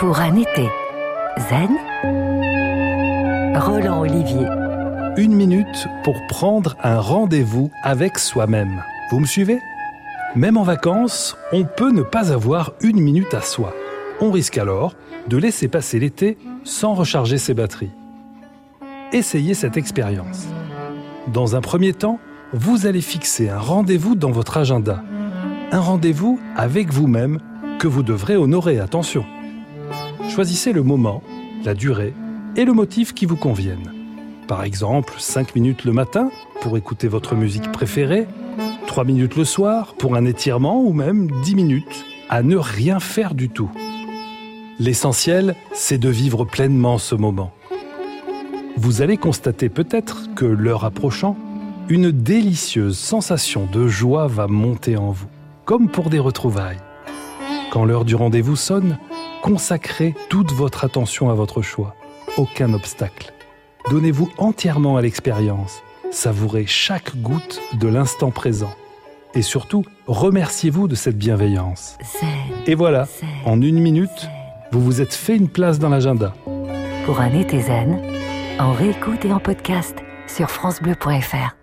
pour un été zen, Roland Olivier. Une minute pour prendre un rendez-vous avec soi-même. Vous me suivez? Même en vacances, on peut ne pas avoir une minute à soi. On risque alors de laisser passer l'été sans recharger ses batteries. Essayez cette expérience. Dans un premier temps, vous allez fixer un rendez-vous dans votre agenda. Un rendez-vous avec vous-même que vous devrez honorer, attention. Choisissez le moment, la durée et le motif qui vous conviennent. Par exemple, 5 minutes le matin pour écouter votre musique préférée, 3 minutes le soir pour un étirement ou même 10 minutes à ne rien faire du tout. L'essentiel, c'est de vivre pleinement ce moment. Vous allez constater peut-être que l'heure approchant, une délicieuse sensation de joie va monter en vous, comme pour des retrouvailles. Quand l'heure du rendez-vous sonne, consacrez toute votre attention à votre choix. Aucun obstacle. Donnez-vous entièrement à l'expérience. Savourez chaque goutte de l'instant présent. Et surtout, remerciez-vous de cette bienveillance. Et voilà, en une minute, vous vous êtes fait une place dans l'agenda. pour un été zen, en réécoute et en podcast sur FranceBleu.fr.